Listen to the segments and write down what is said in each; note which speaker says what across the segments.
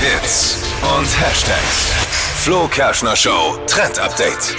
Speaker 1: Hits und Hashtags. Flo Kerschner Show Trend Update.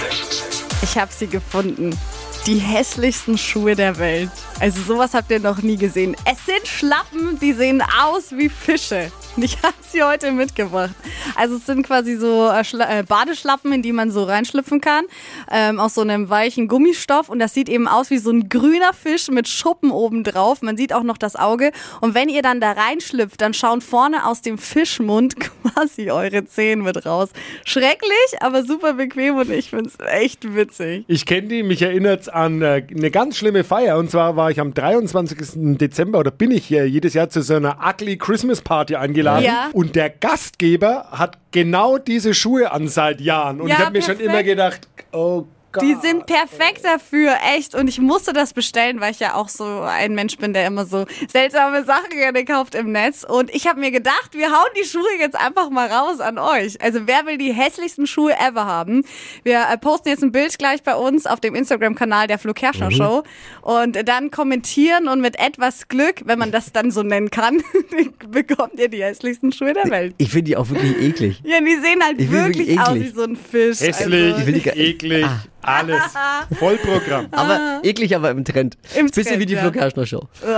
Speaker 2: Ich habe sie gefunden. Die hässlichsten Schuhe der Welt. Also sowas habt ihr noch nie gesehen. Es sind Schlappen, die sehen aus wie Fische. Ich habe sie heute mitgebracht. Also es sind quasi so äh, äh, Badeschlappen, in die man so reinschlüpfen kann. Ähm, aus so einem weichen Gummistoff. Und das sieht eben aus wie so ein grüner Fisch mit Schuppen oben drauf. Man sieht auch noch das Auge. Und wenn ihr dann da reinschlüpft, dann schauen vorne aus dem Fischmund quasi eure Zehen mit raus. Schrecklich, aber super bequem und ich find's echt witzig.
Speaker 3: Ich kenne die, mich erinnert an äh, eine ganz schlimme Feier. Und zwar war ich am 23. Dezember oder bin ich hier jedes Jahr zu so einer Ugly Christmas Party eingeladen.
Speaker 2: Ja.
Speaker 3: Und der Gastgeber hat genau diese Schuhe an seit Jahren. Und
Speaker 2: Ja,
Speaker 3: ich habe mir schon immer gedacht, oh Gott.
Speaker 2: Die sind perfekt dafür, echt. Und ich musste das bestellen, weil ich ja auch so ein Mensch bin, der immer so seltsame Sachen gerne kauft im Netz. Und ich habe mir gedacht, wir hauen die Schuhe jetzt einfach mal raus an euch. Also wer will die hässlichsten Schuhe ever haben? Wir äh, posten jetzt ein Bild gleich bei uns auf dem Instagram-Kanal der Flo Kerschner Show. Und dann kommentieren und mit etwas Glück, wenn man das dann so nennen kann, bekommt ihr die hässlichsten Schuhe der Welt.
Speaker 4: Ich finde die auch wirklich eklig.
Speaker 2: Ja, die sehen halt
Speaker 4: Ich
Speaker 2: wirklich,
Speaker 4: wirklich
Speaker 2: aus wie so ein Fisch.
Speaker 3: Hässlich,
Speaker 2: Also,
Speaker 4: will die gar-
Speaker 3: eklig, alles. Vollprogramm.
Speaker 4: Aber eklig, aber im Trend.
Speaker 2: Im
Speaker 4: Bisschen
Speaker 2: Trend,
Speaker 4: wie die
Speaker 2: ja.
Speaker 4: Flo Kerschner Show.
Speaker 2: oh.